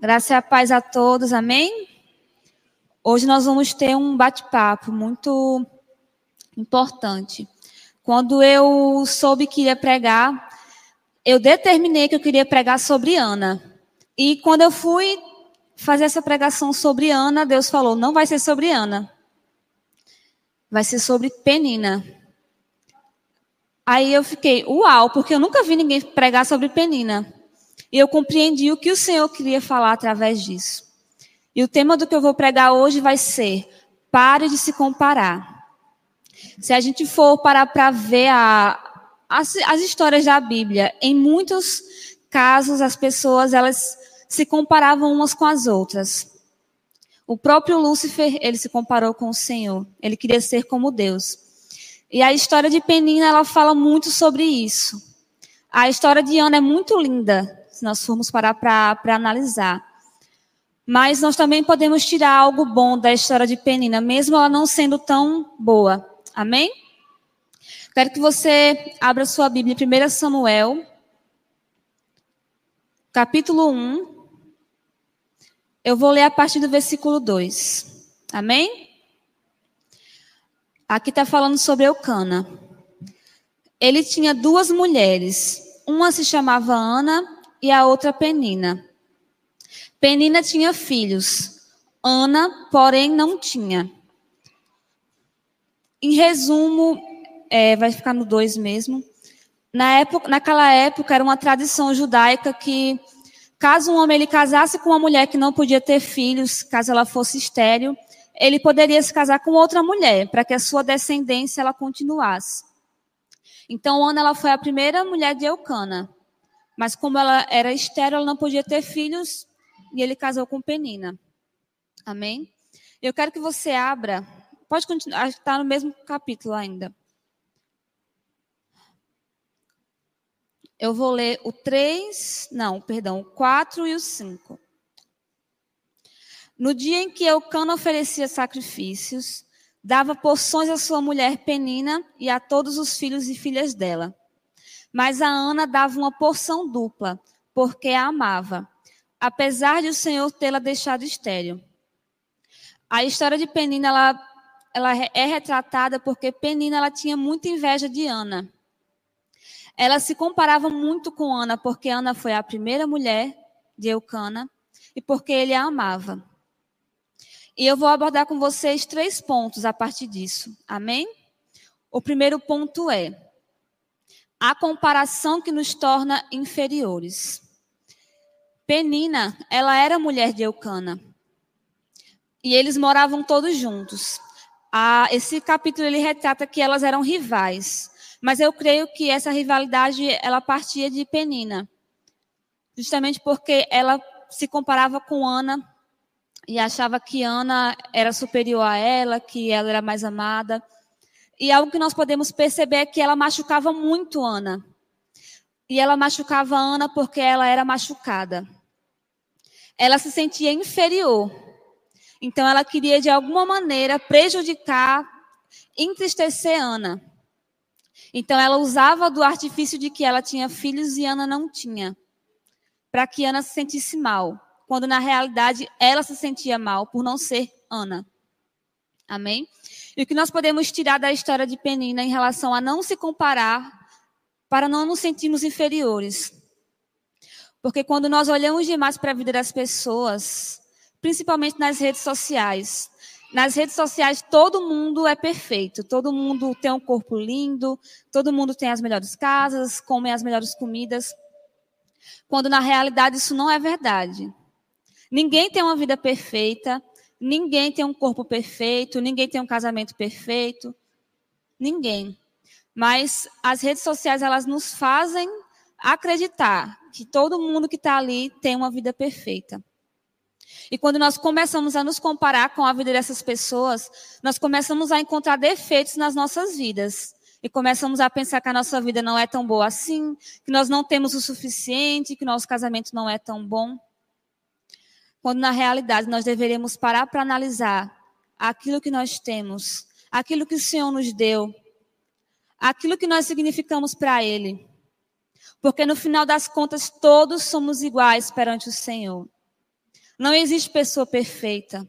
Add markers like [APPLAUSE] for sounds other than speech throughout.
Graça e a paz a todos, amém? Hoje nós vamos ter um bate-papo muito importante. Quando eu soube que ia pregar, eu determinei que eu queria pregar sobre Ana. E quando eu fui fazer essa pregação sobre Ana, Deus falou: não vai ser sobre Ana, vai ser sobre Penina. Aí eu fiquei, uau, porque eu nunca vi ninguém pregar sobre Penina. E eu compreendi o que o Senhor queria falar através disso. E o tema do que eu vou pregar hoje vai ser: pare de se comparar. Se a gente for parar para ver a, as, as histórias da Bíblia, em muitos casos as pessoas elas se comparavam umas com as outras. O próprio Lúcifer, ele se comparou com o Senhor. Ele queria ser como Deus. E a história de Penina, ela fala muito sobre isso. A história de Ana é muito linda se nós formos parar para analisar. Mas nós também podemos tirar algo bom da história de Penina, mesmo ela não sendo tão boa. Amém? Quero que você abra sua Bíblia em 1 Samuel, capítulo 1. Eu vou ler a partir do versículo 2. Amém? Aqui está falando sobre Eucana. Ele tinha duas mulheres. Uma se chamava Ana e a outra Penina. Penina tinha filhos, Ana, porém, não tinha. Em resumo, é, vai ficar no 2 mesmo. Na época, naquela época, era uma tradição judaica que, caso um homem ele casasse com uma mulher que não podia ter filhos, caso ela fosse estéril, ele poderia se casar com outra mulher, para que a sua descendência ela continuasse. Então, Ana ela foi a primeira mulher de Eucana. Mas como ela era estéril, ela não podia ter filhos e ele casou com Penina. Amém? Eu quero que você abra. Pode continuar, está no mesmo capítulo ainda. Eu vou ler o 3, não, perdão, o 4 e o 5. No dia em que Eucana oferecia sacrifícios, dava porções à sua mulher Penina e a todos os filhos e filhas dela. Mas a Ana dava uma porção dupla, porque a amava, apesar de o Senhor tê-la deixado estéril. A história de Penina ela, ela é retratada porque Penina ela tinha muita inveja de Ana. Ela se comparava muito com Ana, porque Ana foi a primeira mulher de Eucana e porque ele a amava. E eu vou abordar com vocês três pontos a partir disso. Amém? O primeiro ponto é: a comparação que nos torna inferiores. Penina, ela era mulher de Eucana. E eles moravam todos juntos. Ah, esse capítulo ele retrata que elas eram rivais. Mas eu creio que essa rivalidade ela partia de Penina. Justamente porque ela se comparava com Ana e achava que Ana era superior a ela, que ela era mais amada. E algo que nós podemos perceber é que ela machucava muito Ana. E ela machucava Ana porque ela era machucada. Ela se sentia inferior. Então ela queria de alguma maneira prejudicar, entristecer Ana. Então ela usava do artifício de que ela tinha filhos e Ana não tinha, para que Ana se sentisse mal, quando na realidade ela se sentia mal por não ser Ana. Amém? E o que nós podemos tirar da história de Penina em relação a não se comparar, para não nos sentirmos inferiores. Porque quando nós olhamos demais para a vida das pessoas, principalmente nas redes sociais, nas redes sociais todo mundo é perfeito, todo mundo tem um corpo lindo, todo mundo tem as melhores casas, come as melhores comidas. Quando na realidade isso não é verdade. Ninguém tem uma vida perfeita, Ninguém tem um corpo perfeito, ninguém tem um casamento perfeito, ninguém. Mas as redes sociais elas nos fazem acreditar que todo mundo que está ali tem uma vida perfeita. E quando nós começamos a nos comparar com a vida dessas pessoas, nós começamos a encontrar defeitos nas nossas vidas. E começamos a pensar que a nossa vida não é tão boa assim, que nós não temos o suficiente, que nosso casamento não é tão bom quando na realidade nós deveríamos parar para analisar aquilo que nós temos, aquilo que o Senhor nos deu, aquilo que nós significamos para Ele. Porque no final das contas, todos somos iguais perante o Senhor. Não existe pessoa perfeita.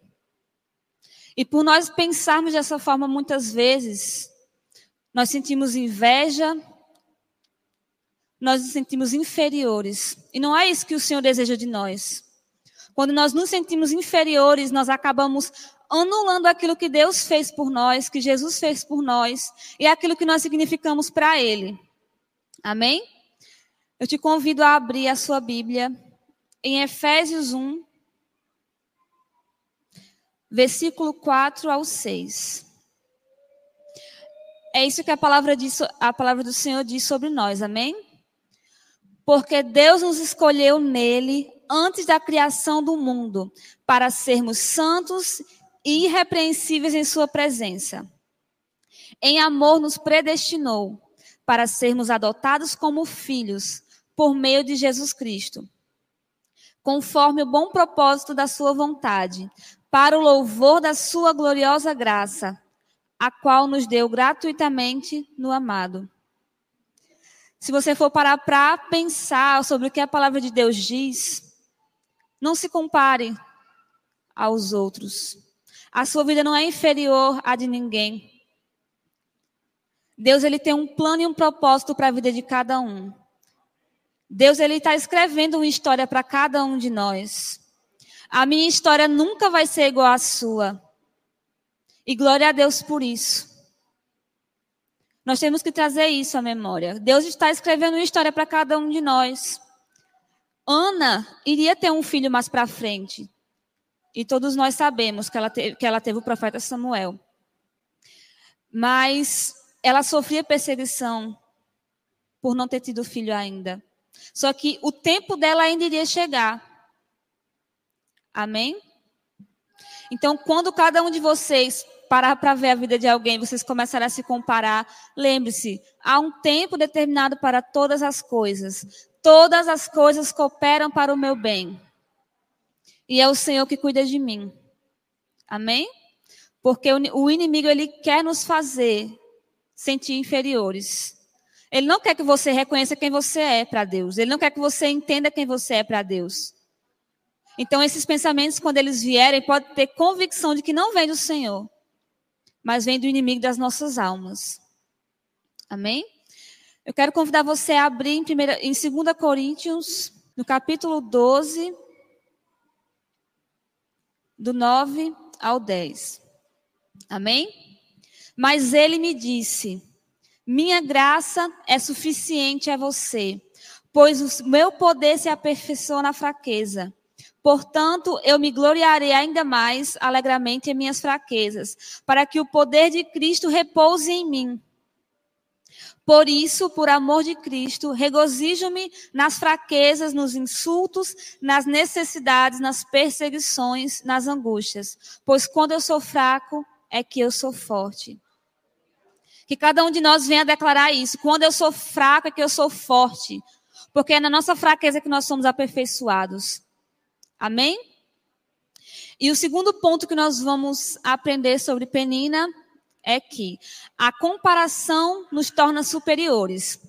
E por nós pensarmos dessa forma muitas vezes, nós sentimos inveja, nós nos sentimos inferiores. E não é isso que o Senhor deseja de nós. Quando nós nos sentimos inferiores, nós acabamos anulando aquilo que Deus fez por nós, que Jesus fez por nós, e aquilo que nós significamos para Ele. Amém? Eu te convido a abrir a sua Bíblia em Efésios 1, versículo 4 ao 6. É isso que a palavra, diz, a palavra do Senhor diz sobre nós, amém? Porque Deus nos escolheu nele antes da criação do mundo, para sermos santos e irrepreensíveis em Sua presença. Em amor nos predestinou para sermos adotados como filhos por meio de Jesus Cristo, conforme o bom propósito da Sua vontade, para o louvor da Sua gloriosa graça, a qual nos deu gratuitamente no amado. Se você for parar para pensar sobre o que a palavra de Deus diz, não se compare aos outros. A sua vida não é inferior à de ninguém. Deus ele tem um plano e um propósito para a vida de cada um. Deus ele está escrevendo uma história para cada um de nós. A minha história nunca vai ser igual à sua. E glória a Deus por isso. Nós temos que trazer isso à memória. Deus está escrevendo uma história para cada um de nós. Ana iria ter um filho mais para frente. E todos nós sabemos que ela, te, que ela teve o profeta Samuel. Mas ela sofria perseguição por não ter tido filho ainda. Só que o tempo dela ainda iria chegar. Amém? Então, quando cada um de vocês parar para ver a vida de alguém, vocês começarem a se comparar, lembre-se, há um tempo determinado para todas as coisas. Todas as coisas cooperam para o meu bem e é o Senhor que cuida de mim. Amém? Porque o inimigo ele quer nos fazer sentir inferiores. Ele não quer que você reconheça quem você é para Deus. Ele não quer que você entenda quem você é para Deus. Então esses pensamentos quando eles vierem, pode ter convicção de que não vem do Senhor, mas vem do inimigo das nossas almas. Amém? Eu quero convidar você a abrir em, primeira, em 2 Coríntios, no capítulo 12, do 9 ao 10. Amém? Mas ele me disse: Minha graça é suficiente a você, pois o meu poder se aperfeiçoa na fraqueza. Portanto, eu me gloriarei ainda mais alegremente em minhas fraquezas, para que o poder de Cristo repouse em mim. Por isso, por amor de Cristo, regozijo-me nas fraquezas, nos insultos, nas necessidades, nas perseguições, nas angústias. Pois quando eu sou fraco, é que eu sou forte. Que cada um de nós venha declarar isso. Quando eu sou fraco, é que eu sou forte. Porque é na nossa fraqueza que nós somos aperfeiçoados. Amém? E o segundo ponto que nós vamos aprender sobre Penina é que a comparação nos torna superiores.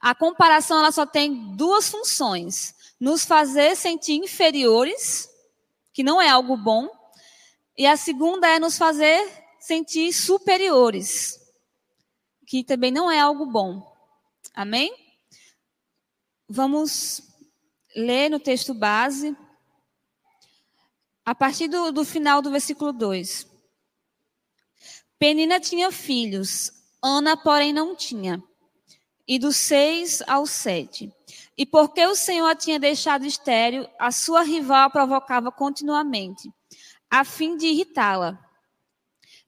A comparação ela só tem duas funções: nos fazer sentir inferiores, que não é algo bom, e a segunda é nos fazer sentir superiores, que também não é algo bom. Amém? Vamos ler no texto base, a partir do, do final do versículo 2. Penina tinha filhos, Ana, porém, não tinha. E dos seis ao sete. E porque o Senhor a tinha deixado estéril, a sua rival a provocava continuamente, a fim de irritá-la.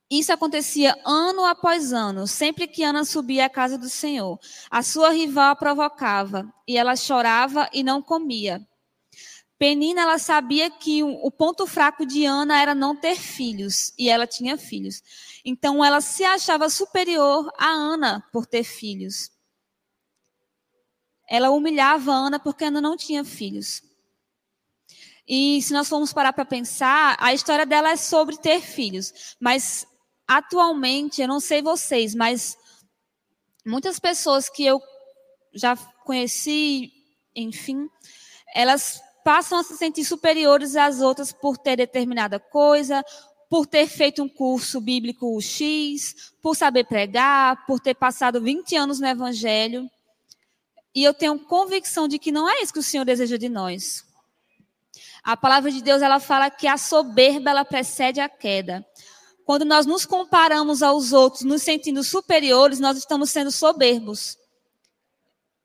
Isso acontecia ano após ano, sempre que Ana subia à casa do Senhor. A sua rival a provocava, e ela chorava e não comia. Penina, ela sabia que o ponto fraco de Ana era não ter filhos, e ela tinha filhos. Então, ela se achava superior a Ana por ter filhos. Ela humilhava Ana porque Ana não tinha filhos. E se nós formos parar para pensar, a história dela é sobre ter filhos. Mas, atualmente, eu não sei vocês, mas muitas pessoas que eu já conheci, enfim, elas passam a se sentir superiores às outras por ter determinada coisa, por ter feito um curso bíblico X, por saber pregar, por ter passado 20 anos no Evangelho. E eu tenho convicção de que não é isso que o Senhor deseja de nós. A palavra de Deus ela fala que a soberba ela precede a queda. Quando nós nos comparamos aos outros, nos sentindo superiores, nós estamos sendo soberbos.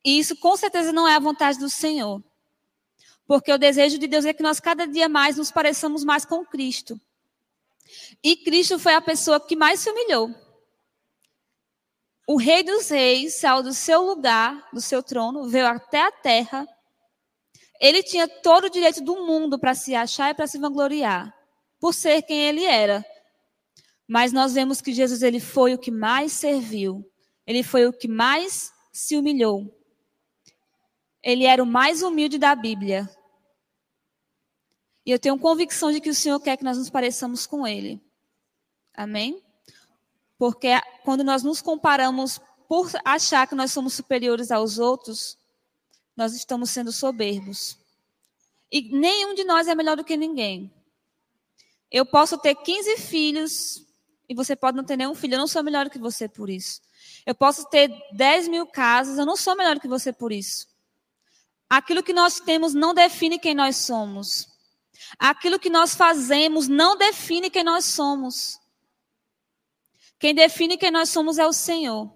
E isso com certeza não é a vontade do Senhor. Porque o desejo de Deus é que nós cada dia mais nos pareçamos mais com Cristo. E Cristo foi a pessoa que mais se humilhou. O Rei dos Reis saiu do seu lugar, do seu trono, veio até a terra. Ele tinha todo o direito do mundo para se achar e para se vangloriar, por ser quem ele era. Mas nós vemos que Jesus ele foi o que mais serviu. Ele foi o que mais se humilhou. Ele era o mais humilde da Bíblia. E eu tenho convicção de que o Senhor quer que nós nos pareçamos com Ele. Amém? Porque quando nós nos comparamos por achar que nós somos superiores aos outros, nós estamos sendo soberbos. E nenhum de nós é melhor do que ninguém. Eu posso ter 15 filhos e você pode não ter nenhum filho. Eu não sou melhor do que você por isso. Eu posso ter 10 mil casas, eu não sou melhor do que você por isso. Aquilo que nós temos não define quem nós somos. Aquilo que nós fazemos não define quem nós somos. Quem define quem nós somos é o Senhor.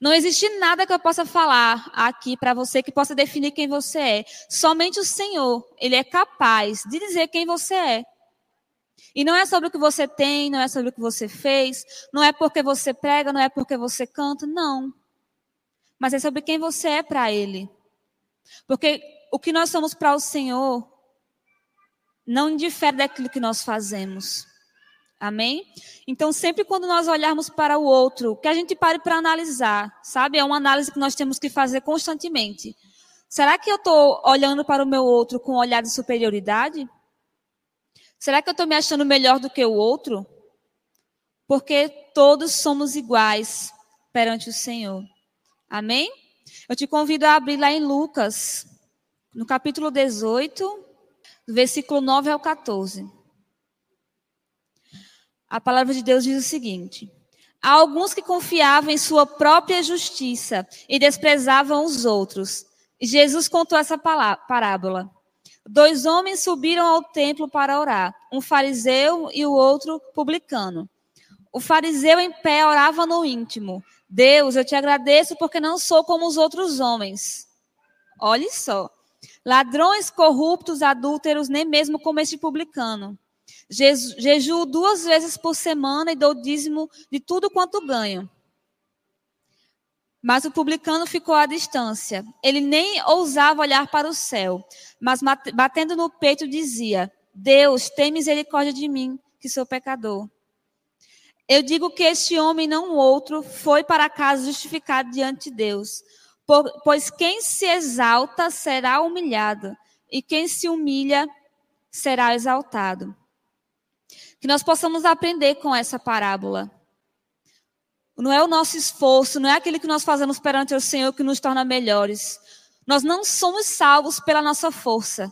Não existe nada que eu possa falar aqui para você que possa definir quem você é. Somente o Senhor, ele é capaz de dizer quem você é. E não é sobre o que você tem, não é sobre o que você fez, não é porque você prega, não é porque você canta, não. Mas é sobre quem você é para ele. Porque o que nós somos para o Senhor não indifere daquilo que nós fazemos. Amém? Então, sempre quando nós olharmos para o outro, que a gente pare para analisar, sabe? É uma análise que nós temos que fazer constantemente. Será que eu estou olhando para o meu outro com um olhar de superioridade? Será que eu estou me achando melhor do que o outro? Porque todos somos iguais perante o Senhor. Amém? Eu te convido a abrir lá em Lucas, no capítulo 18, do versículo 9 ao 14. A palavra de Deus diz o seguinte: Há alguns que confiavam em sua própria justiça e desprezavam os outros. Jesus contou essa parábola. Dois homens subiram ao templo para orar, um fariseu e o outro publicano. O fariseu em pé orava no íntimo: Deus, eu te agradeço porque não sou como os outros homens. Olhe só ladrões, corruptos, adúlteros, nem mesmo como este publicano. Jejuo duas vezes por semana e dou dízimo de tudo quanto ganho. Mas o publicano ficou à distância. Ele nem ousava olhar para o céu, mas batendo no peito dizia: Deus, tem misericórdia de mim, que sou pecador. Eu digo que este homem, não outro, foi para casa justificado diante de Deus. Pois quem se exalta será humilhado, e quem se humilha será exaltado. Que nós possamos aprender com essa parábola. Não é o nosso esforço, não é aquilo que nós fazemos perante o Senhor que nos torna melhores. Nós não somos salvos pela nossa força.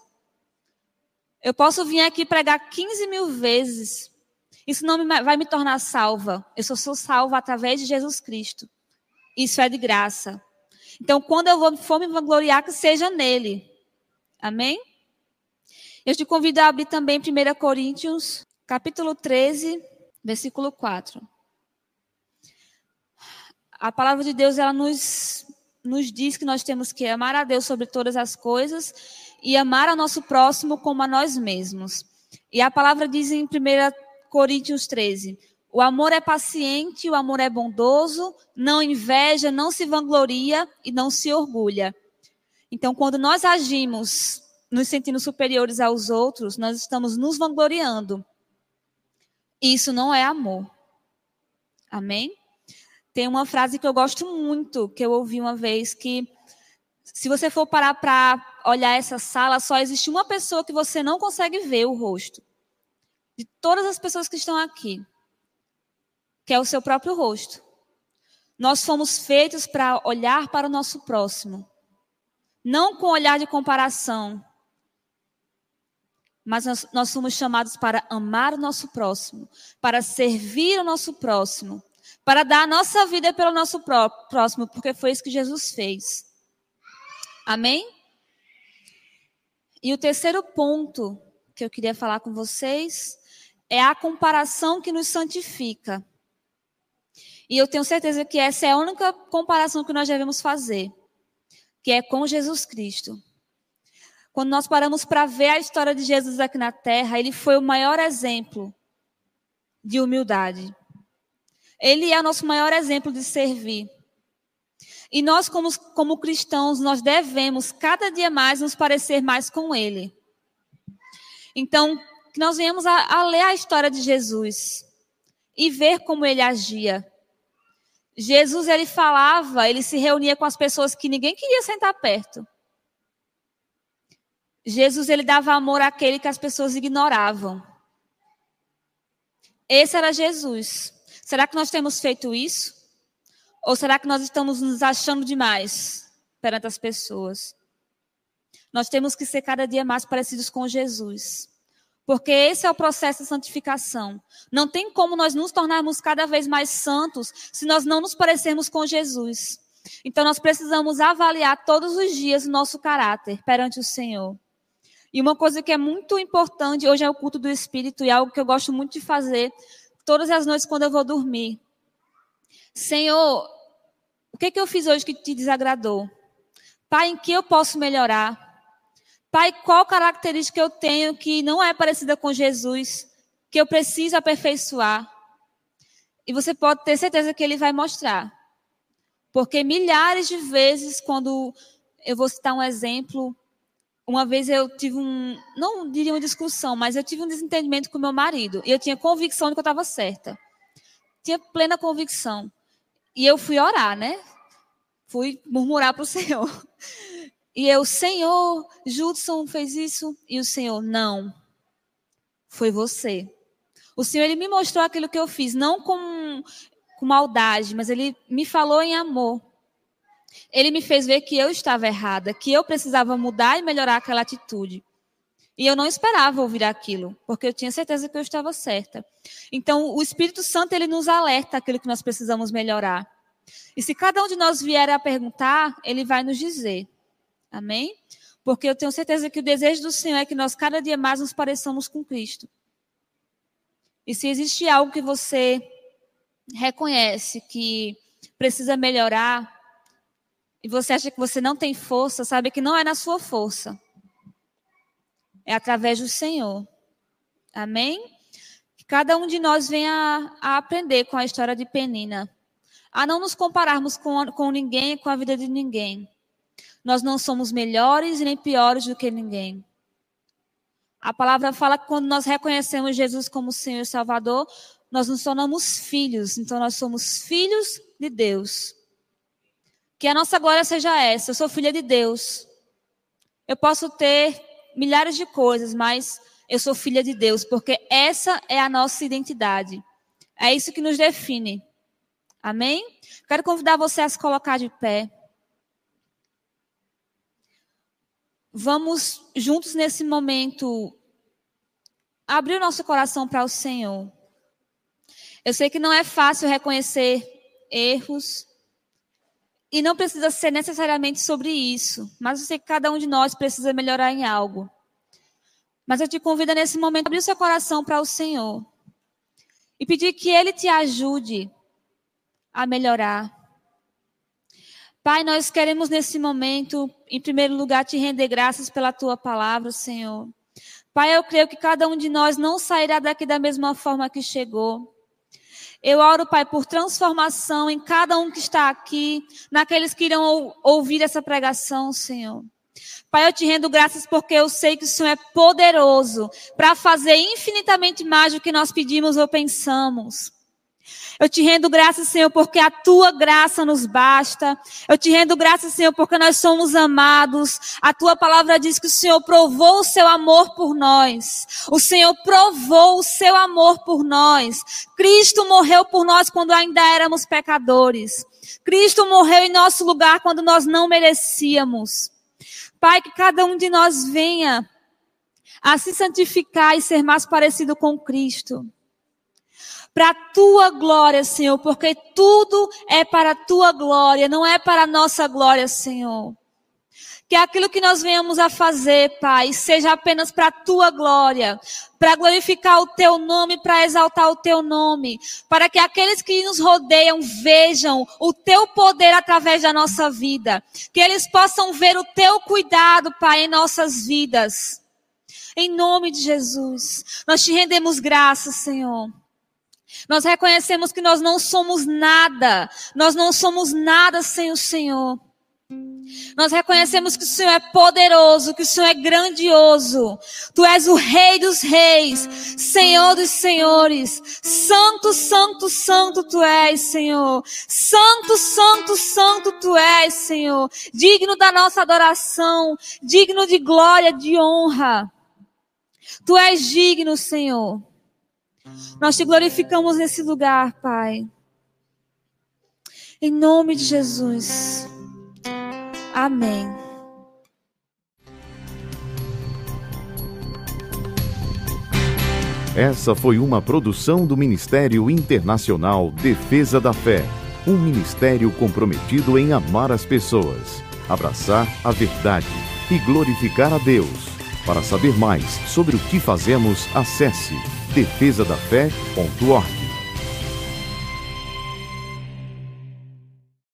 Eu posso vir aqui pregar 15 mil vezes. Isso não vai me tornar salva. Eu só sou salva através de Jesus Cristo. Isso é de graça. Então, quando eu for me vangloriar, que seja nele. Amém? Eu te convido a abrir também 1 Coríntios, capítulo 13, versículo 4. A palavra de Deus, ela nos, nos diz que nós temos que amar a Deus sobre todas as coisas e amar ao nosso próximo como a nós mesmos. E a palavra diz em 1 Coríntios 13: o amor é paciente, o amor é bondoso, não inveja, não se vangloria e não se orgulha. Então, quando nós agimos nos sentindo superiores aos outros, nós estamos nos vangloriando. Isso não é amor. Amém? Tem uma frase que eu gosto muito, que eu ouvi uma vez, que se você for parar para olhar essa sala, só existe uma pessoa que você não consegue ver o rosto. De todas as pessoas que estão aqui que é o seu próprio rosto. Nós fomos feitos para olhar para o nosso próximo, não com olhar de comparação, mas nós, nós somos chamados para amar o nosso próximo, para servir o nosso próximo, para dar a nossa vida pelo nosso próximo, porque foi isso que Jesus fez. Amém? E o terceiro ponto que eu queria falar com vocês é a comparação que nos santifica. E eu tenho certeza que essa é a única comparação que nós devemos fazer, que é com Jesus Cristo. Quando nós paramos para ver a história de Jesus aqui na terra, ele foi o maior exemplo de humildade. Ele é o nosso maior exemplo de servir. E nós, como, como cristãos, nós devemos cada dia mais nos parecer mais com Ele. Então, que nós venhamos a, a ler a história de Jesus e ver como ele agia. Jesus, ele falava, ele se reunia com as pessoas que ninguém queria sentar perto. Jesus ele dava amor àquele que as pessoas ignoravam. Esse era Jesus. Será que nós temos feito isso? Ou será que nós estamos nos achando demais perante as pessoas? Nós temos que ser cada dia mais parecidos com Jesus. Porque esse é o processo de santificação. Não tem como nós nos tornarmos cada vez mais santos se nós não nos parecermos com Jesus. Então nós precisamos avaliar todos os dias o nosso caráter perante o Senhor. E uma coisa que é muito importante, hoje é o culto do Espírito, e é algo que eu gosto muito de fazer todas as noites quando eu vou dormir. Senhor, o que, que eu fiz hoje que te desagradou? Pai, em que eu posso melhorar? Pai, qual característica eu tenho que não é parecida com Jesus, que eu preciso aperfeiçoar? E você pode ter certeza que ele vai mostrar. Porque milhares de vezes, quando eu vou citar um exemplo, uma vez eu tive um, não diria uma discussão, mas eu tive um desentendimento com meu marido. E eu tinha convicção de que eu estava certa. Tinha plena convicção. E eu fui orar, né? Fui murmurar para o [LAUGHS] Senhor. E eu, Senhor, Judson fez isso. E o Senhor, não. Foi você. O Senhor, ele me mostrou aquilo que eu fiz, não com, com maldade, mas ele me falou em amor. Ele me fez ver que eu estava errada, que eu precisava mudar e melhorar aquela atitude. E eu não esperava ouvir aquilo, porque eu tinha certeza que eu estava certa. Então, o Espírito Santo ele nos alerta aquilo que nós precisamos melhorar. E se cada um de nós vier a perguntar, ele vai nos dizer. Amém? Porque eu tenho certeza que o desejo do Senhor é que nós cada dia mais nos pareçamos com Cristo. E se existe algo que você reconhece que precisa melhorar, e você acha que você não tem força, sabe que não é na sua força. É através do Senhor. Amém? Que cada um de nós venha a, aprender com a história de Penina. A não nos compararmos com, com ninguém, com a vida de ninguém. Nós não somos melhores nem piores do que ninguém. A palavra fala que quando nós reconhecemos Jesus como Senhor e Salvador, nós nos tornamos filhos. Então, nós somos filhos de Deus. Que a nossa glória seja essa. Eu sou filha de Deus. Eu posso ter milhares de coisas, mas eu sou filha de Deus, porque essa é a nossa identidade. É isso que nos define. Amém? Quero convidar você a se colocar de pé. Vamos juntos nesse momento abrir o nosso coração para o Senhor. Eu sei que não é fácil reconhecer erros, e não precisa ser necessariamente sobre isso, mas eu sei que cada um de nós precisa melhorar em algo. Mas eu te convido nesse momento a abrir o seu coração para o Senhor e pedir que Ele te ajude a melhorar. Pai, nós queremos nesse momento, em primeiro lugar, te render graças pela tua palavra, Senhor. Pai, eu creio que cada um de nós não sairá daqui da mesma forma que chegou. Eu oro, Pai, por transformação em cada um que está aqui, naqueles que irão ouvir essa pregação, Senhor. Pai, eu te rendo graças porque eu sei que o Senhor é poderoso para fazer infinitamente mais do que nós pedimos ou pensamos. Eu te rendo graças, Senhor, porque a tua graça nos basta. Eu te rendo graças, Senhor, porque nós somos amados. A tua palavra diz que o Senhor provou o seu amor por nós. O Senhor provou o seu amor por nós. Cristo morreu por nós quando ainda éramos pecadores. Cristo morreu em nosso lugar quando nós não merecíamos. Pai, que cada um de nós venha a se santificar e ser mais parecido com Cristo. Para a tua glória, Senhor, porque tudo é para a tua glória, não é para a nossa glória, Senhor. Que aquilo que nós venhamos a fazer, Pai, seja apenas para a tua glória, para glorificar o teu nome, para exaltar o teu nome, para que aqueles que nos rodeiam vejam o teu poder através da nossa vida, que eles possam ver o teu cuidado, Pai, em nossas vidas. Em nome de Jesus, nós te rendemos graças, Senhor. Nós reconhecemos que nós não somos nada, nós não somos nada sem o Senhor. Nós reconhecemos que o Senhor é poderoso, que o Senhor é grandioso. Tu és o Rei dos Reis, Senhor dos Senhores. Santo, Santo, Santo tu és, Senhor. Santo, Santo, Santo tu és, Senhor. Digno da nossa adoração, digno de glória, de honra. Tu és digno, Senhor. Nós te glorificamos nesse lugar, Pai. Em nome de Jesus. Amém. Essa foi uma produção do Ministério Internacional Defesa da Fé, um ministério comprometido em amar as pessoas, abraçar a verdade e glorificar a Deus. Para saber mais sobre o que fazemos, acesse defesadafé.org.